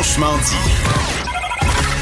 Franchement dit.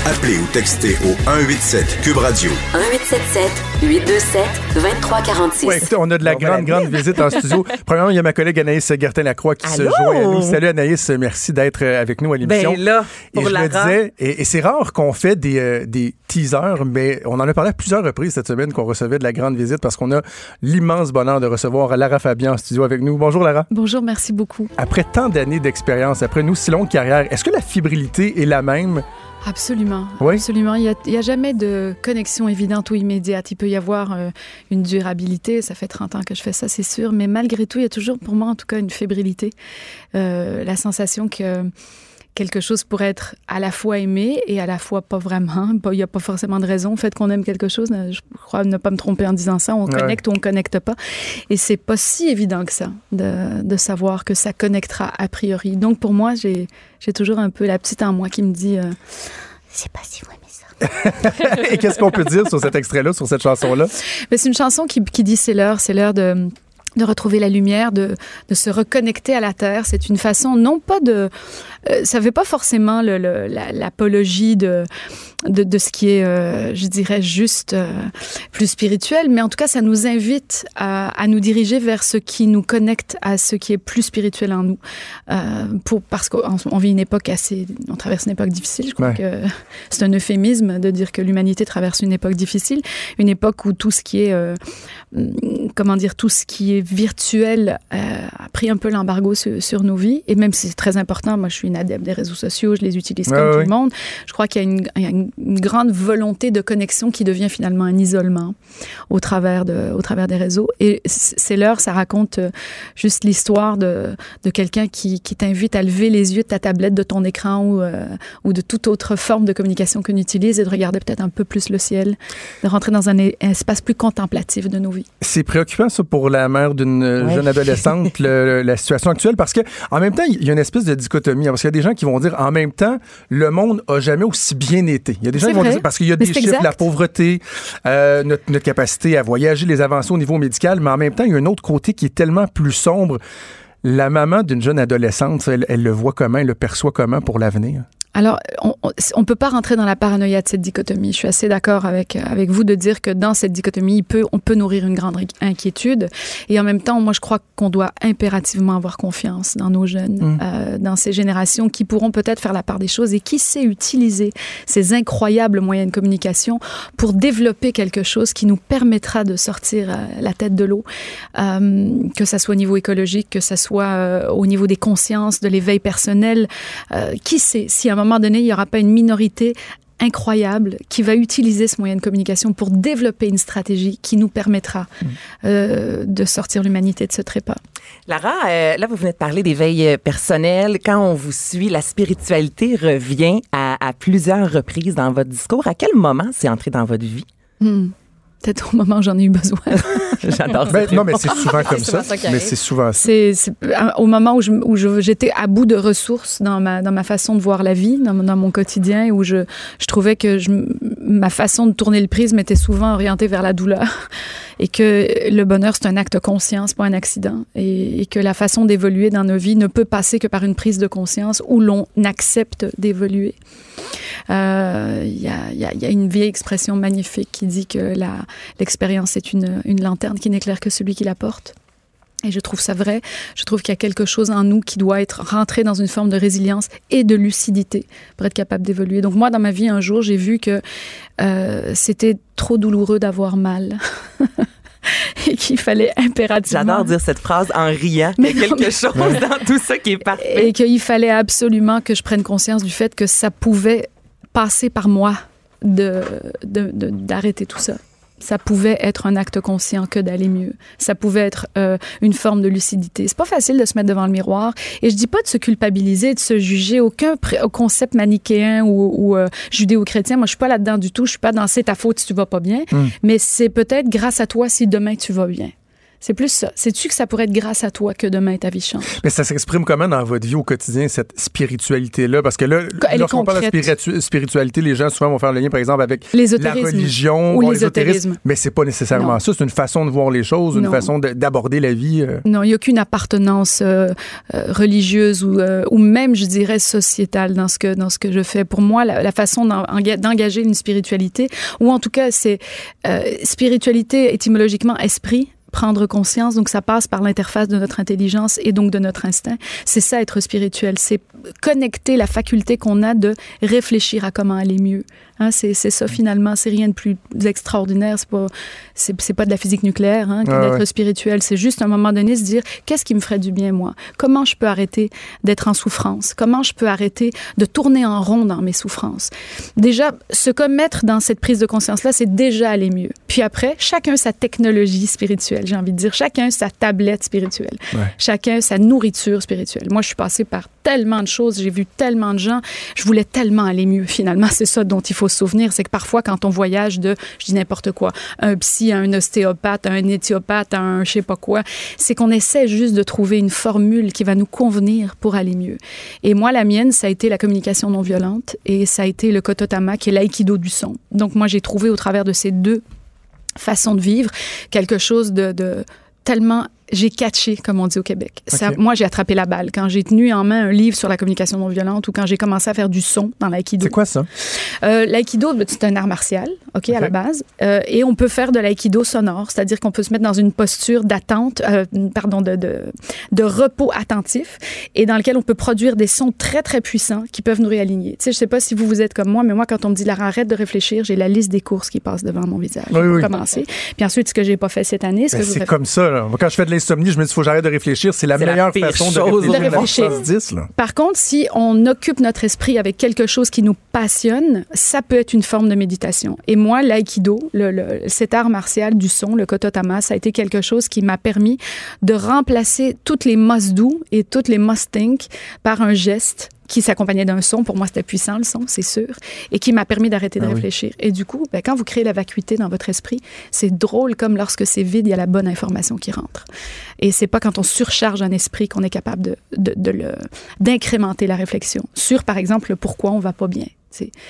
Appelez ou textez au 187 Cube Radio. 1877 827 2346. Ouais, écoutez, on a de la grande, grande visite en studio. Premièrement, il y a ma collègue Anaïs Gertin-Lacroix qui se joint à nous. Salut Anaïs, merci d'être euh, avec nous à l'émission. Ben là, Et pour je la me disais, et, et c'est rare qu'on fait des, euh, des teasers, mais on en a parlé à plusieurs reprises cette semaine qu'on recevait de la grande visite parce qu'on a l'immense bonheur de recevoir Lara Fabian en studio avec nous. Bonjour Lara. Bonjour, merci beaucoup. Après tant d'années d'expérience, après nous si longue carrière, est-ce que la fibrilité est la même? Absolument. Oui. Absolument. Il n'y a, jamais de connexion évidente ou immédiate. Il peut y avoir euh, une durabilité. Ça fait 30 ans que je fais ça, c'est sûr. Mais malgré tout, il y a toujours, pour moi en tout cas, une fébrilité. Euh, la sensation que quelque chose pourrait être à la fois aimé et à la fois pas vraiment. Il n'y a pas forcément de raison au fait qu'on aime quelque chose. Je crois ne pas me tromper en disant ça. On Ouais. connecte ou on connecte pas. Et c'est pas si évident que ça de, de savoir que ça connectera a priori. Donc pour moi, j'ai j'ai toujours un peu la petite en moi qui me dit... euh, je sais pas si vous aimez ça. et qu'est-ce qu'on peut dire sur cet extrait-là, sur cette chanson-là? Mais c'est une chanson qui, qui dit c'est l'heure, c'est l'heure de de retrouver la lumière, de, de se reconnecter à la terre. C'est une façon, non pas de... euh, ça ne veut pas forcément l'apologie de, de, de ce qui est, euh, je dirais, juste euh, plus spirituel, mais en tout cas, ça nous invite à, à nous diriger vers ce qui nous connecte à ce qui est plus spirituel en nous. Pour, parce qu'on on vit une époque assez... On traverse une époque difficile, je crois Ouais. que c'est un euphémisme de dire que l'humanité traverse une époque difficile, une époque où tout ce qui est... comment dire, tout ce qui est virtuel a pris un peu l'embargo sur, sur nos vies. Et même si c'est très important, moi je suis une adepte des réseaux sociaux, je les utilise comme ouais, tout le monde. Je crois qu'il y a, une, il y a une- une grande volonté de connexion qui devient finalement un isolement au travers, de, au travers des réseaux. Et c'est l'heure, ça raconte euh, juste l'histoire de, de quelqu'un qui, qui t'invite à lever les yeux de ta tablette, de ton écran ou, euh, ou de toute autre forme de communication qu'on utilise et de regarder peut-être un peu plus le ciel, de rentrer dans un, espace plus contemplatif de nos vies. C'est préoccupant, ça, pour la mère d'une Ouais. jeune adolescente, le- la situation actuelle, parce que en même temps, il y a une espèce de dichotomie. Parce qu'il y a des gens qui vont dire, en même temps, le monde a jamais aussi bien été. Il y a des gens qui vont dire, parce qu'il y a Mais des chiffres, exact. la pauvreté, euh, notre, notre capacité à voyager, les avancées au niveau médical, mais en même temps, il y a un autre côté qui est tellement plus sombre. La maman d'une jeune adolescente, elle, elle le voit comment, elle le perçoit comment pour l'avenir? Alors, on ne peut pas rentrer dans la paranoïa de cette dichotomie. Je suis assez d'accord avec, avec vous de dire que dans cette dichotomie, il peut, on peut nourrir une grande inquiétude. Et en même temps, moi, je crois qu'on doit impérativement avoir confiance dans nos jeunes, Mm. euh, dans ces générations qui pourront peut-être faire la part des choses et qui sait utiliser ces incroyables moyens de communication pour développer quelque chose qui nous permettra de sortir euh, la tête de l'eau, euh, que ça soit au niveau écologique, que ça soit au niveau des consciences, de l'éveil personnel. Qui sait si à un moment donné, il n'y aura pas une minorité incroyable qui va utiliser ce moyen de communication pour développer une stratégie qui nous permettra euh, de sortir l'humanité de ce trépas. Lara, euh, là, vous venez de parler d'éveil euh, personnel. Quand on vous suit, la spiritualité revient à, à plusieurs reprises dans votre discours. À quel moment c'est entré dans votre vie? Hmm. Peut-être au moment où j'en ai eu besoin. J'adore Ben, non, mais c'est souvent comme souvent ça. mais c'est souvent ça. C'est euh, au moment où je- où je- j'étais à bout de ressources dans ma, dans ma façon de voir la vie, dans, mon- dans mon quotidien, où je, je trouvais que je, ma façon de tourner le prisme était souvent orientée vers la douleur et que le bonheur, c'est un acte conscient, c'est pas un accident et, et que la façon d'évoluer dans nos vies ne peut passer que par une prise de conscience où l'on accepte d'évoluer. Euh, Il y, a, il y a- il y a une vieille expression magnifique qui dit que l'expérience est une, une lanterne qui n'éclaire que celui qui la porte. Et je trouve ça vrai. Je trouve qu'il y a quelque chose en nous qui doit être rentré dans une forme de résilience et de lucidité pour être capable d'évoluer. Donc moi, dans ma vie, un jour, j'ai vu que euh, c'était trop douloureux d'avoir mal. et qu'il fallait impérativement... J'adore dire cette phrase en riant. Mais Il y a quelque chose dans tout ça qui est parfait. Et qu'il fallait absolument que je prenne conscience du fait que ça pouvait passer par moi de, de- de- d'arrêter tout ça. Ça pouvait être un acte conscient que d'aller mieux. Ça pouvait être euh, une forme de lucidité. C'est pas facile de se mettre devant le miroir. Et je dis pas de se culpabiliser, de se juger. Aucun concept manichéen ou, ou, euh, judéo-chrétien. Moi, je suis pas là-dedans du tout. Je suis pas dans c'est ta faute si tu vas pas bien. Mm. Mais c'est peut-être grâce à toi si demain tu vas bien. C'est plus ça. Sais-tu que ça pourrait être grâce à toi que demain ta vie change? Mais ça s'exprime comment dans votre vie au quotidien, cette spiritualité-là? Parce que là, lorsqu'on parle de spiritu- spiritualité, les gens souvent vont faire le lien, par exemple, avec la religion Ou bon, l'ésotérisme. Mais c'est pas nécessairement Non. ça. C'est une façon de voir les choses, une Non. façon de- d'aborder la vie. euh. Non, il n'y a aucune appartenance euh, euh, religieuse ou, euh, ou même, je dirais, sociétale dans ce que, dans ce que je fais. Pour moi, la, la façon d'en- enga- d'engager une spiritualité, ou en tout cas, c'est spiritualité étymologiquement esprit prendre conscience, donc ça passe par l'interface de notre intelligence et donc de notre instinct. C'est ça être spirituel, c'est connecter la faculté qu'on a de réfléchir à comment aller mieux. Hein, c'est ça finalement, c'est rien de plus extraordinaire, c'est pas pas de la physique nucléaire hein, que Ouais, d'être ouais. spirituel, c'est juste à un moment donné se dire qu'est-ce qui me ferait du bien moi? Comment je peux arrêter d'être en souffrance? Comment je peux arrêter de tourner en rond dans mes souffrances? Déjà se commettre dans cette prise de conscience là, c'est déjà aller mieux. Puis après, chacun sa technologie spirituelle, j'ai envie de dire, chacun sa tablette spirituelle, Ouais. chacun sa nourriture spirituelle. Moi, je suis passée par tellement de choses, j'ai vu tellement de gens, je voulais tellement aller mieux finalement, c'est ça dont il faut souvenir, c'est que parfois quand on voyage de je dis n'importe quoi, un psy un ostéopathe, un éthiopathe, un je sais pas quoi, c'est qu'on essaie juste de trouver une formule qui va nous convenir pour aller mieux. Et moi, la mienne, ça a été la communication non violente et ça a été le kototama, qui est l'aïkido du son. Donc moi, j'ai trouvé au travers de ces deux façons de vivre quelque chose de tellement j'ai catché, comme on dit au Québec. Ça, moi, j'ai attrapé la balle. Quand j'ai tenu en main un livre sur la communication non violente ou quand j'ai commencé à faire du son dans l'aïkido. C'est quoi ça? Euh, l'aïkido, ben, c'est un art martial, ok, à la base, Euh, et on peut faire de l'aïkido sonore, c'est-à-dire qu'on peut se mettre dans une posture d'attente, euh, pardon, de, de, de repos attentif, et dans lequel on peut produire des sons très très puissants qui peuvent nous réaligner. Tu sais, je sais pas si vous vous êtes comme moi, mais moi, quand on me dit Lara, arrête de réfléchir, j'ai la liste des courses qui passent devant mon visage Oui, pour oui. commencer. Puis ensuite, ce que j'ai pas fait cette année, ce Ben, que je c'est comme ça. Là. Quand je fais de l'insomnie, je me dis faut que j'arrête de réfléchir. C'est la meilleure façon de chose réfléchir. 10, là. Par contre, si on occupe notre esprit avec quelque chose qui nous passionne, ça peut être une forme de méditation. Et moi, l'aïkido, le, le- cet art martial du son, le kototama, ça a été quelque chose qui m'a permis de remplacer toutes les must do et toutes les must think par un geste qui s'accompagnait d'un son. Pour moi, c'était puissant, le son, c'est sûr, et qui m'a permis d'arrêter de Ah oui. réfléchir. Et du coup, ben, quand vous créez la vacuité dans votre esprit, c'est drôle comme lorsque c'est vide, il y a la bonne information qui rentre. Et c'est pas quand on surcharge un esprit qu'on est capable de, de, de le, d'incrémenter la réflexion sur, par exemple, le pourquoi on va pas bien.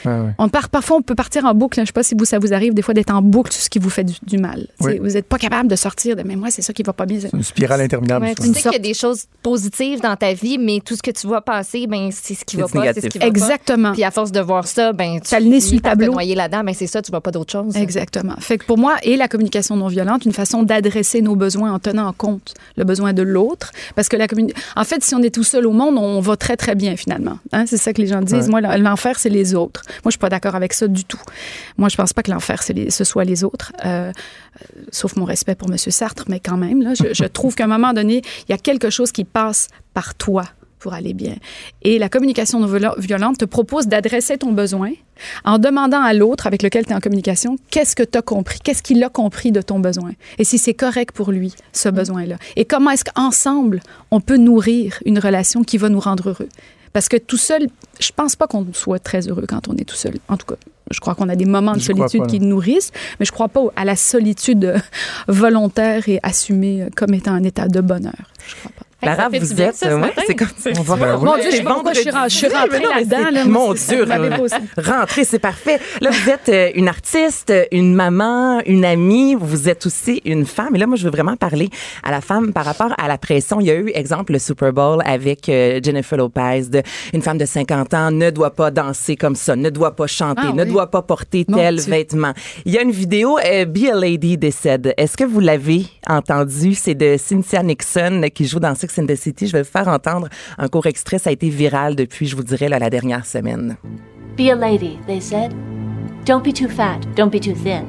Ouais. On part, parfois, on peut partir en boucle. hein. Je sais pas si vous, ça vous arrive des fois d'être en boucle sur ce qui vous fait du, du mal. Oui. Vous n'êtes pas capable de sortir de, mais moi, c'est ça qui va pas bien. C'est une spirale interminable. Ouais. Tu sais sorte- qu'il y a des choses positives dans ta vie, mais tout ce que tu vois passer, ben c'est ce qui va pas, c'est ce qui va pas. Exactement. Puis à force de voir ça, ben tu T'as le nez sur le tableau. noyer là-dedans, ben c'est ça, tu vois pas d'autre chose. Exactement. Fait que pour moi, et la communication non violente, une façon d'adresser nos besoins en tenant en compte le besoin de l'autre. Parce que la communi- En fait, si on est tout seul au monde, on va très, très bien, finalement. Hein, c'est ça que les gens disent. Ouais. Moi, l'enfer, c'est les autres. Moi, je suis pas d'accord avec ça du tout. Moi, je pense pas que l'enfer, ce soit les autres. Euh, euh, sauf mon respect pour M. Sartre, mais quand même, là, je, je trouve qu'à un moment donné, il y a quelque chose qui passe par toi pour aller bien. Et la communication non viol- violente te propose d'adresser ton besoin en demandant à l'autre avec lequel tu es en communication qu'est-ce que tu as compris, qu'est-ce qu'il a compris de ton besoin? Et si c'est correct pour lui, ce besoin-là. Et comment est-ce qu'ensemble, on peut nourrir une relation qui va nous rendre heureux? Parce que tout seul, je pense pas qu'on soit très heureux quand on est tout seul. En tout cas, je crois qu'on a des moments de Je solitude pas, qui nous nourrissent, mais je crois pas à la solitude volontaire et assumée comme étant un état de bonheur. Je crois pas. Lara, vous bien, êtes. ce ouais, c'est comme on va Ben oui. Mon Dieu, je suis, je rentrée là-dedans. là. Mon Dieu, rentrée, c'est parfait. Là, vous êtes euh, une artiste, une maman, une amie, vous êtes aussi une femme. Et là, moi, je veux vraiment parler à la femme par rapport à la pression. Il y a eu, exemple, le Super Bowl avec euh, Jennifer Lopez, de, une femme de 50 ans, ne doit pas danser comme ça, ne doit pas chanter, Ah ne oui. doit pas porter Mon tel Dieu. vêtement. Il y a une vidéo, euh, Be a Lady décède. Est-ce que vous l'avez entendu? C'est de Cynthia Nixon euh, qui joue dans City. Je vais faire entendre un court extrait. Ça a été viral depuis, je vous dirais, là, la dernière semaine. Be a lady, they said. Don't be too fat, don't be too thin.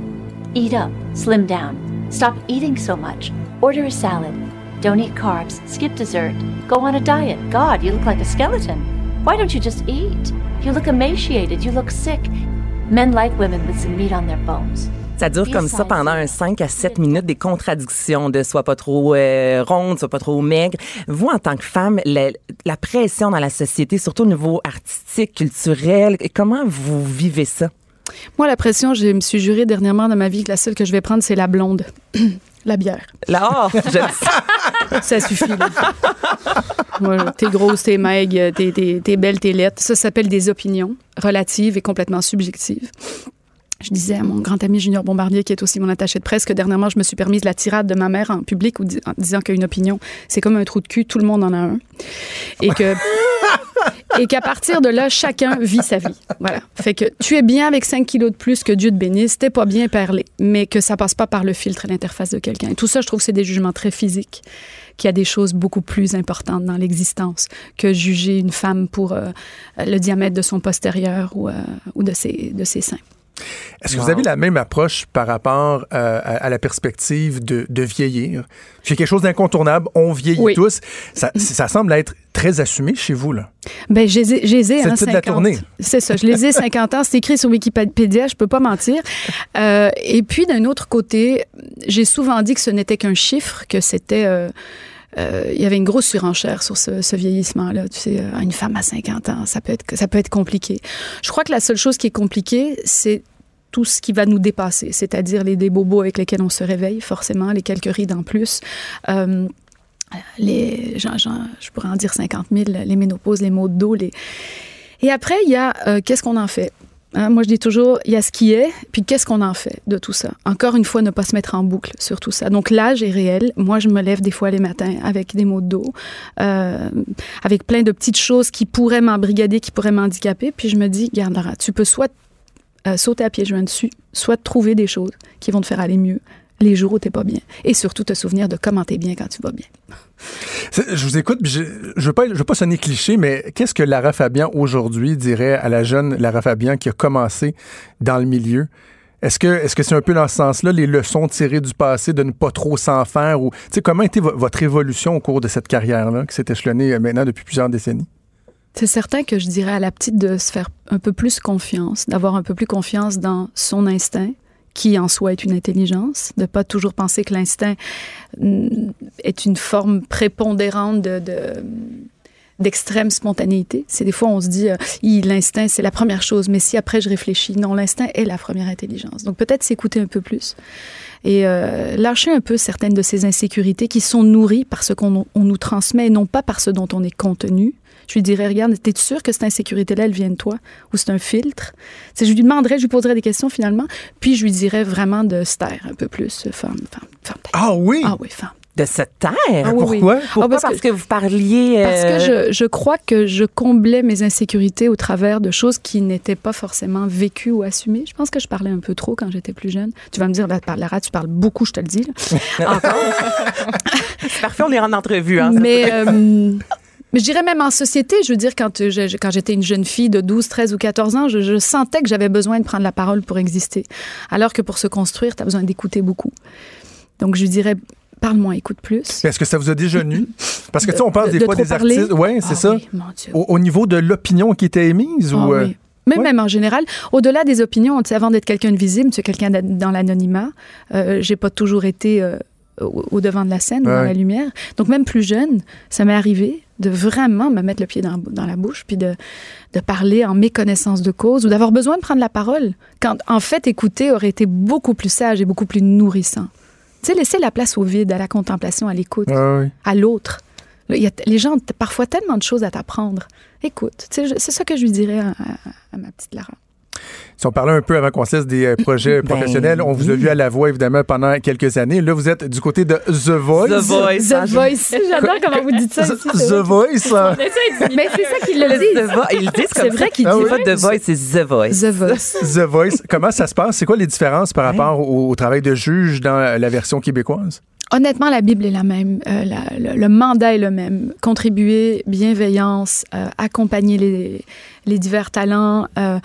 Eat up, slim down. Stop eating so much. Order a salad. Don't eat carbs, skip dessert. Go on a diet. God, you look like a skeleton. Why don't you just eat? You look emaciated, you look sick. Men like women with some meat on their bones. Ça dure comme ça pendant un 5 à 7 minutes, des contradictions de soit pas trop euh, ronde, soit pas trop maigre. Vous, en tant que femme, la, la pression dans la société, surtout au niveau artistique, culturel, comment vous vivez ça? Moi, la pression, je me suis juré dernièrement dans ma vie que la seule que je vais prendre, c'est la blonde. La bière. Là, oh, j'aime ça. Ça suffit. Voilà. T'es grosse, t'es maigre, t'es, t'es- t'es belle, t'es laide. Ça s'appelle des opinions relatives et complètement subjectives. Je disais à mon grand ami Junior Bombardier, qui est aussi mon attaché de presse, que dernièrement, je me suis permise la tirade de ma mère en public en disant qu'une opinion, c'est comme un trou de cul, tout le monde en a un. Et que. Et qu'à partir de là, chacun vit sa vie. Voilà. Fait que tu es bien avec 5 kilos de plus que Dieu te bénisse, t'es pas bien parlé, mais que ça passe pas par le filtre et l'interface de quelqu'un. Tout ça, je trouve que c'est des jugements très physiques, qu'il y a des choses beaucoup plus importantes dans l'existence que juger une femme pour euh, le diamètre de son postérieur ou, euh, ou de, ses, de ses seins. Est-ce que vous avez la même approche par rapport euh, à, à la perspective de, de vieillir? C'est quelque chose d'incontournable. On vieillit Oui. tous. Ça, ça semble être très assumé chez vous, là. Ben, j'ai le hein, titre de la 50. tournée. C'est ça, je les ai 50 ans. C'est écrit sur Wikipédia, je peux pas mentir. Euh, et puis, d'un autre côté, j'ai souvent dit que ce n'était qu'un chiffre, que c'était... euh, euh, il y avait une grosse surenchère sur ce, ce vieillissement-là. Tu sais, une femme à 50 ans, ça peut, être, ça peut être compliqué. Je crois que la seule chose qui est compliquée, c'est tout ce qui va nous dépasser, c'est-à-dire les des bobos avec lesquels on se réveille, forcément, les quelques rides en plus. Euh, les, je pourrais en dire 50 000, les ménopauses, les maux de dos. Les... Et après, il y a euh, qu'est-ce qu'on en fait? Hein, moi, je dis toujours, il y a ce qui est, puis qu'est-ce qu'on en fait de tout ça? Encore une fois, ne pas se mettre en boucle sur tout ça. Donc, l'âge est réel. Moi, je me lève des fois les matins avec des maux de dos, euh, avec plein de petites choses qui pourraient m'embrigader, qui pourraient m'handicaper. Puis je me dis, garde tu peux soit euh, sauter à pieds joints dessus, soit trouver des choses qui vont te faire aller mieux les jours où t'es pas bien. Et surtout, te souvenir de comment t'es bien quand tu vas bien. Je vous écoute, je ne veux, pas- je veux pas sonner cliché, mais qu'est-ce que Lara Fabian aujourd'hui dirait à la jeune Lara Fabian qui a commencé dans le milieu? Est-ce que est-ce c'est un peu dans ce sens-là, les leçons tirées du passé, de ne pas trop s'en faire? ou tu Comment vo- votre évolution au cours de cette carrière-là, qui s'est échelonnée euh, maintenant depuis plusieurs décennies? C'est certain que je dirais à la petite de se faire un peu plus confiance, d'avoir un peu plus confiance dans son instinct, qui en soi est une intelligence, de pas toujours penser que l'instinct mm, est une forme prépondérante de, de- d'extrême spontanéité. C'est des fois on se dit euh, l'instinct c'est la première chose, mais si après je réfléchis, non, l'instinct est la première intelligence. Donc peut-être s'écouter un peu plus et euh, lâcher un peu certaines de ces insécurités qui sont nourries par ce qu'on on nous transmet et non pas par ce dont on est contenu. Je lui dirais, regarde, t'es sûr que cette insécurité-là, elle vient de toi? Ou c'est un filtre? Je lui demanderais, je lui poserais des questions finalement, puis je lui dirais vraiment de se taire un peu plus. Femme, femme, femme. taire. Ah oui! Ah oui, femme. De se taire? Ah oui, oui. Pourquoi? Pourquoi? Ah, parce parce, que- que, vous parliez. Parce euh, que je, je crois que je comblais mes insécurités au travers de choses qui n'étaient pas forcément vécues ou assumées. Je pense que je parlais un peu trop quand j'étais plus jeune. Tu vas me dire, là, Lara, tu parles beaucoup, je te le dis. Encore. Parfait, on est en entrevue. Hein, mais, euh, mais je dirais même en société, je veux dire, quand, euh, je- quand j'étais une jeune fille de 12, 13 ou 14 ans, je, je sentais que j'avais besoin de prendre la parole pour exister. Alors que pour se construire, tu as besoin d'écouter beaucoup. Donc, je lui dirais, parle-moi, écoute plus. Est-ce que ça vous a déjà nu? Parce que tu sais, on parle De- des de fois des parler? artistes. Oui, c'est Ah ça. oui, mon Dieu. Au, au niveau de l'opinion qui était émise? Ah ou, euh, oui. Ouais. même en général, au-delà des opinions, tu sais, avant d'être quelqu'un de visible, tu es quelqu'un d'an- dans l'anonymat. Euh, J'ai pas toujours été euh, au, au devant de la scène ou Ouais. dans la lumière. Donc même plus jeune, ça m'est arrivé de vraiment me mettre le pied dans, dans la bouche puis de, de parler en méconnaissance de cause ou d'avoir besoin de prendre la parole. Quand en fait écouter aurait été beaucoup plus sage et beaucoup plus nourrissant. Tu sais, laisser la place au vide, à la contemplation, à l'écoute Ah oui. à l'autre. Il y a les gens ont parfois tellement de choses à t'apprendre. Écoute, c'est ça que je lui dirais à, à- à ma petite Lara. Si on parlait un peu avant qu'on se laisse des euh, projets Ben professionnels, on vous a oui. vu à la voix évidemment pendant quelques années. Là, vous êtes du côté de The Voice. The Voice. The Voice. J'adore comment vous dites ça The, ici. c'est The vrai. Voice. hein. Mais c'est ça qu'ils Le disent. Ils le disent C'est comme vrai ça. qu'ils Ah disent. C'est pas The Voice, c'est The Voice. The Voice. The Voice. Comment ça se passe? C'est quoi les différences par rapport au, au travail de juge dans la, la version québécoise? Honnêtement, la Bible est la même. Euh, la- le, le mandat est le même. Contribuer, bienveillance, euh, accompagner les, les divers talents, euh,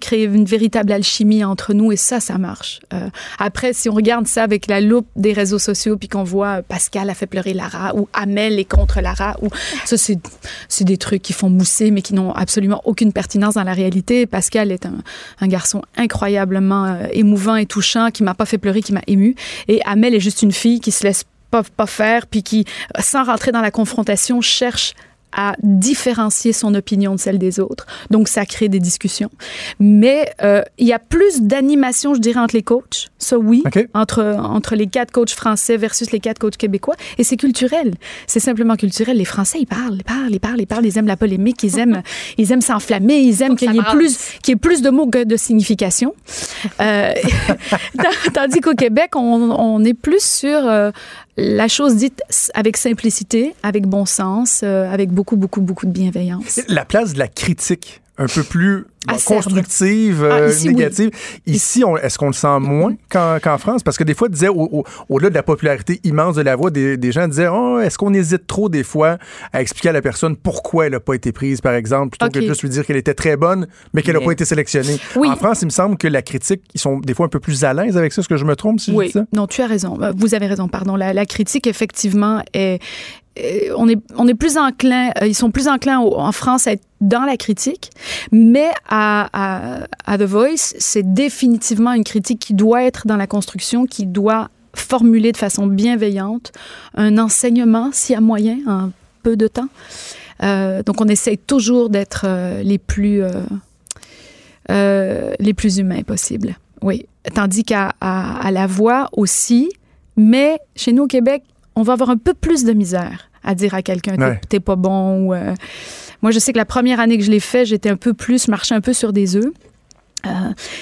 créer une véritable alchimie entre nous, et ça, ça marche. Euh, après, si on regarde ça avec la loupe des réseaux sociaux, puis qu'on voit euh, Pascal a fait pleurer Lara, ou Amel est contre Lara, ou ça, c'est des trucs qui font mousser, mais qui n'ont absolument aucune pertinence dans la réalité. Pascal est un, un garçon incroyablement euh, émouvant et touchant, qui m'a pas fait pleurer, qui m'a ému. Et Amel est juste une fille qui se laisse pas, pas faire, puis qui, sans rentrer dans la confrontation, cherche à différencier son opinion de celle des autres. Donc, ça crée des discussions. Mais euh, il y a plus d'animation, je dirais, entre les coachs. Ça, oui. OK. Entre, entre les quatre coachs français versus les quatre coachs québécois. Et c'est culturel. C'est simplement culturel. Les Français, ils parlent, ils parlent, ils parlent, ils parlent. Ils aiment la polémique, ils aiment, ils aiment s'enflammer, ils aiment qu'il y ait plus, qu'il y ait plus de mots que de signification. Euh, tandis qu'au Québec, on, on est plus sur euh, la chose dite avec simplicité, avec bon sens, euh, avec beaucoup, beaucoup, beaucoup de bienveillance. La place de la critique, un peu plus Acerbe. constructive, Ah, euh, ici, oui. négative. Ici, on- est-ce qu'on le sent moins qu'en France? Parce que des fois, disait, au- au- au-delà de la popularité immense de la voix, des, des gens disaient, oh, est-ce qu'on hésite trop des fois à expliquer à la personne pourquoi elle n'a pas été prise, par exemple, plutôt que de juste lui dire qu'elle était très bonne, mais qu'elle n'a Mais- pas été sélectionnée? Oui. En France, il me semble que la critique, ils sont des fois un peu plus à l'aise avec ça. Est-ce que je me trompe si je Oui, dis ça? non, tu as raison. Euh, Vous avez raison, pardon. La, la critique, effectivement, est, est- on est, on est plus enclin, euh, ils sont plus enclins au- en France à être dans la critique, mais à, à, à The Voice, c'est définitivement une critique qui doit être dans la construction, qui doit formuler de façon bienveillante un enseignement, s'il y a moyen, en peu de temps. Euh, donc, on essaye toujours d'être euh, les plus euh, les plus humains possibles. Oui. Tandis qu'à à, à la voix aussi, mais chez nous au Québec, on va avoir un peu plus de misère à dire à quelqu'un t'es- Ouais. t'es pas bon. Ou, moi, je sais que la première année que je l'ai fait, j'étais un peu plus, je marchais un peu sur des œufs. Euh,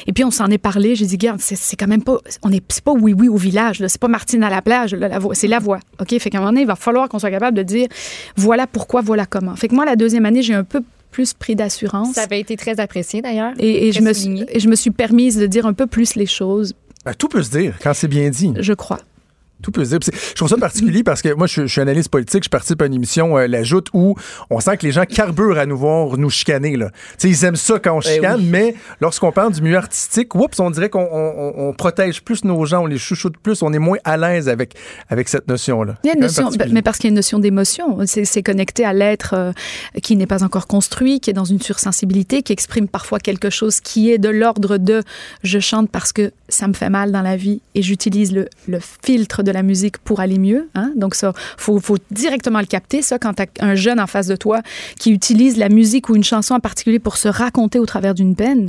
et puis on s'en est parlé. J'ai dit, regarde, c'est c'est quand même pas, on est, c'est pas oui oui au village. là. C'est pas Martine à la plage. là, la voix, c'est la voix. Ok? Fait qu'à un moment donné, il va falloir qu'on soit capable de dire, voilà pourquoi, voilà comment. Fait que moi, la deuxième année, j'ai un peu plus pris d'assurance. Ça avait été très apprécié d'ailleurs. Et, et je Très me suis, souligné. et je me suis permise de dire un peu plus les choses, Ben, tout peut se dire quand c'est bien dit. je crois. Tout peut se dire. Puis c'est- Je trouve ça particulier parce que moi, je, je suis analyste politique, je participe à une émission, euh, La Joute, où on sent que les gens carburent à nous voir nous chicaner. Là. Tu sais, ils aiment ça quand on Eh chicane, oui. mais lorsqu'on parle du milieu artistique, oups, on dirait qu'on on- on- on protège plus nos gens, on les chouchoute plus, on est moins à l'aise avec, avec cette notion-là. Il y a C'est une quand même notion, particulier. mais parce qu'il y a une notion d'émotion. C'est c'est connecté à l'être euh, qui n'est pas encore construit, qui est dans une sursensibilité, qui exprime parfois quelque chose qui est de l'ordre de je chante parce que ça me fait mal dans la vie et j'utilise le, le filtre de la musique pour aller mieux. Hein? Donc ça, faut, faut directement le capter. Ça, quand tu as un jeune en face de toi qui utilise la musique ou une chanson en particulier pour se raconter au travers d'une peine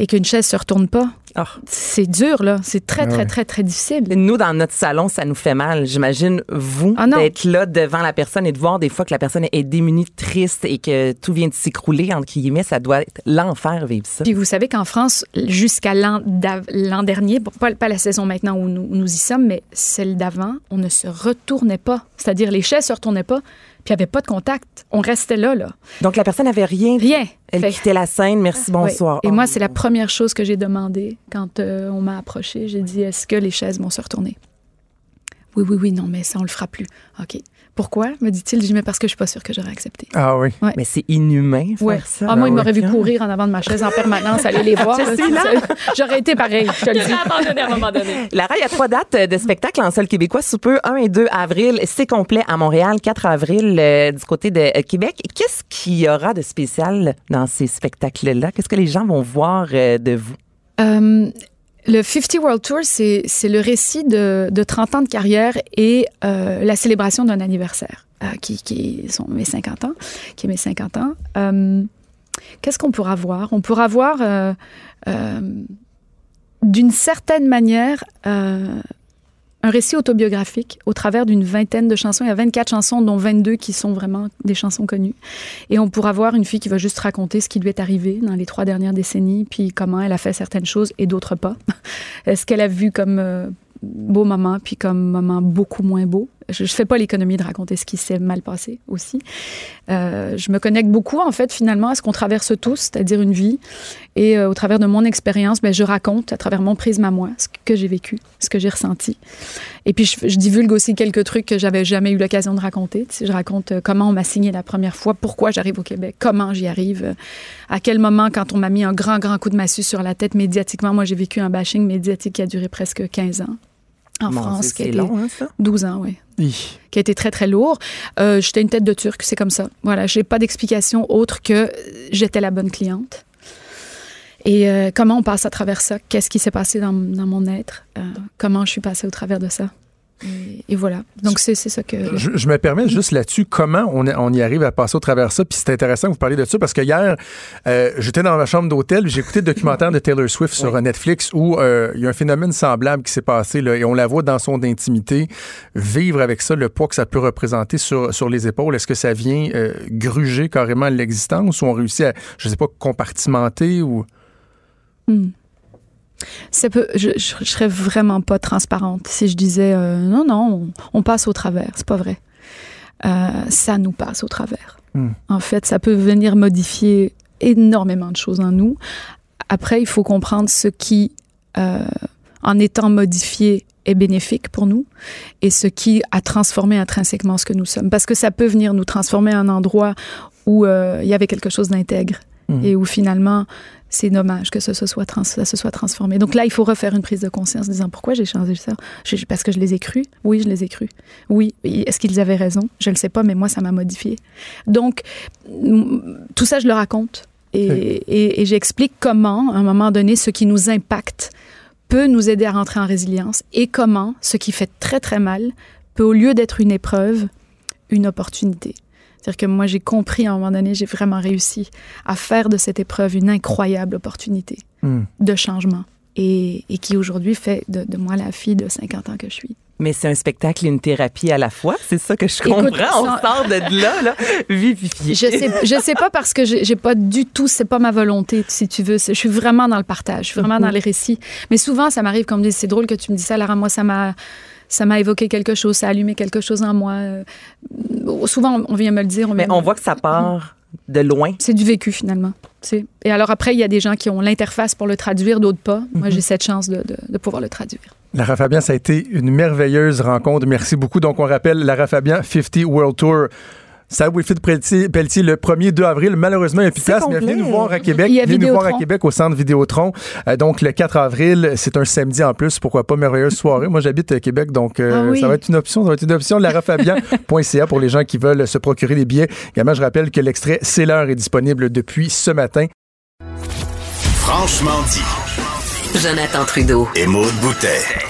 et qu'une chaise se retourne pas, Ah. c'est dur là. C'est très Ah très très très difficile. Nous, dans notre salon, ça nous fait mal. J'imagine, vous, Ah d'être là devant la personne et de voir des fois que la personne est démunie, triste et que tout vient de s'écrouler, entre guillemets, ça doit être l'enfer vivre ça. Puis vous savez qu'en France, jusqu'à l'an dernier, pas, pas la saison maintenant où nous, où nous y sommes, mais celle d'avant, on ne se retournait pas. C'est-à-dire les chaises se retournaient pas, puis il n'y avait pas de contact. On restait là, là. Donc, la personne n'avait rien. Rien. Elle Fait- quittait la scène. Merci, bonsoir. Oui. Et Oh, moi, c'est la non. première chose que j'ai demandé quand euh, on m'a approché. J'ai dit, est-ce que les chaises vont se retourner? Oui, oui, oui, non, mais ça, on le fera plus. OK. Pourquoi? me dit-il. J'ai mais parce que je suis pas sûre que j'aurais accepté. Ah oui. Mais c'est inhumain, faire Ouais. ça. Ah, moi, il Ah m'aurait ouais. vu courir en avant de ma chaise en permanence, aller les voir. là. J'aurais été pareil, je te le dis. abandonné à un moment donné. Lara, il y a trois dates de spectacle en sol québécois sous peu, 1 et 2 avril. C'est complet à Montréal, 4 avril euh, du côté de euh, Québec. Qu'est-ce qu'il y aura de spécial dans ces spectacles-là? Qu'est-ce que les gens vont voir euh, de vous? Euh, le 50 World Tour, c'est le récit de, de 30 ans de carrière et euh, la célébration d'un anniversaire, euh, qui, qui sont mes 50 ans, qui est mes 50 ans. Euh, Qu'est-ce qu'on pourra voir? On pourra voir, d'une certaine manière, un récit autobiographique au travers d'une vingtaine de chansons. Il y a 24 chansons, dont 22 qui sont vraiment des chansons connues. Et on pourra voir une fille qui va juste raconter ce qui lui est arrivé dans les trois dernières décennies, puis comment elle a fait certaines choses et d'autres pas. ce qu'elle a vu comme euh, beau moment, puis comme moment beaucoup moins beau? Je ne fais pas l'économie de raconter ce qui s'est mal passé aussi. Euh, je me connecte beaucoup, en fait, finalement, à ce qu'on traverse tous, c'est-à-dire une vie. Et euh, au travers de mon expérience, ben, je raconte, à travers mon prisme à moi, ce que j'ai vécu, ce que j'ai ressenti. Et puis, je, divulgue aussi quelques trucs que j'avais jamais eu l'occasion de raconter. Je raconte euh, comment on m'a signé la première fois, pourquoi j'arrive au Québec, comment j'y arrive, à quel moment, quand on m'a mis un grand, grand coup de massue sur la tête médiatiquement, moi, j'ai vécu un bashing médiatique qui a duré presque 15 ans en France. Dieu, qui a c'est long, hein, ça? 12 ans, oui Hi. qui a été très, très lourd. Euh, j'étais une tête de turc, c'est comme ça. Voilà, j'ai pas d'explication autre que j'étais la bonne cliente. Et euh, comment on passe à travers ça? Qu'est-ce qui s'est passé dans, dans mon être? Euh, comment je suis passée au travers de ça? Et, et voilà. Donc, c'est ça que. Je, je me permets juste là-dessus, comment on, on y arrive à passer au travers de ça? Puis c'est intéressant que vous parliez de ça parce que hier, euh, j'étais dans ma chambre d'hôtel, j'ai écouté le documentaire de Taylor Swift sur euh, Netflix où euh, il y a un phénomène semblable qui s'est passé là, et on la voit dans son intimité vivre avec ça, le poids que ça peut représenter sur, sur les épaules. Est-ce que ça vient euh, gruger carrément l'existence ou on réussit à, je sais pas, compartimenter ou... Hmm. Ça peut, je, je, je serais vraiment pas transparente si je disais euh, non, non, on, on passe au travers. C'est pas vrai. Euh, ça nous passe au travers. Hmm. En fait, ça peut venir modifier énormément de choses en nous. Après, il faut comprendre ce qui, euh, en étant modifié, est bénéfique pour nous et ce qui a transformé intrinsèquement ce que nous sommes. Parce que ça peut venir nous transformer à un endroit où il y avait quelque chose d'intègre Mhm. et où finalement c'est dommage que ça se, soit trans- ça se soit transformé. Donc là, il faut refaire une prise de conscience en disant pourquoi j'ai changé ça? Parce que je les ai crus Oui, je les ai crus. Oui, est-ce qu'ils avaient raison? Je ne le sais pas, mais moi, ça m'a modifié. Donc, tout ça, je le raconte. Et, et- et j'explique comment, à un moment donné, ce qui nous impacte peut nous aider à rentrer en résilience et comment ce qui fait très, très mal peut, au lieu d'être une épreuve, une opportunité. C'est-à-dire que moi, j'ai compris à un moment donné, j'ai vraiment réussi à faire de cette épreuve une incroyable opportunité Hmm. de changement et, et qui aujourd'hui fait de, de moi la fille de 50 ans que je suis. Mais c'est un spectacle et une thérapie à la fois. C'est ça que je Écoute, comprends. On sort de là, là, vivifié. Je sais, je sais pas parce que j'ai pas du tout, c'est pas ma volonté, si tu veux. C'est- Je suis vraiment dans le partage, je suis vraiment dans les récits. Mais souvent, ça m'arrive qu'on me dise, c'est drôle que tu me dis ça, Lara, moi, ça m'a, ça m'a évoqué quelque chose, ça a allumé quelque chose en moi. Euh, Souvent, on vient me le dire. Mais on me- voit que ça part de loin. C'est du vécu finalement. Et alors après, il y a des gens qui ont l'interface pour le traduire, d'autres pas. Moi, j'ai cette chance de, de- de pouvoir le traduire. Lara Fabian, ça a été une merveilleuse rencontre. Merci beaucoup. Donc, on rappelle Lara Fabian 50 World Tour. Ça, Wilfrid Pelletier, Pelletier, le 1er 2 avril. Malheureusement, il n'y a plus place, mais venez nous voir à Québec. Il y a venez nous voir à. Québec au centre Vidéotron. Euh, donc, le 4 avril, c'est un samedi en plus. Pourquoi pas? Merveilleuse soirée. Moi, j'habite à Québec, donc euh, Ah oui. ça va être une option. Ça va être une option. larafabian.ca pour les gens qui veulent se procurer des billets. Également, je rappelle que l'extrait C'est l'heure est disponible depuis ce matin. Franchement dit. Jonathan Trudeau. Et Maude Boutet.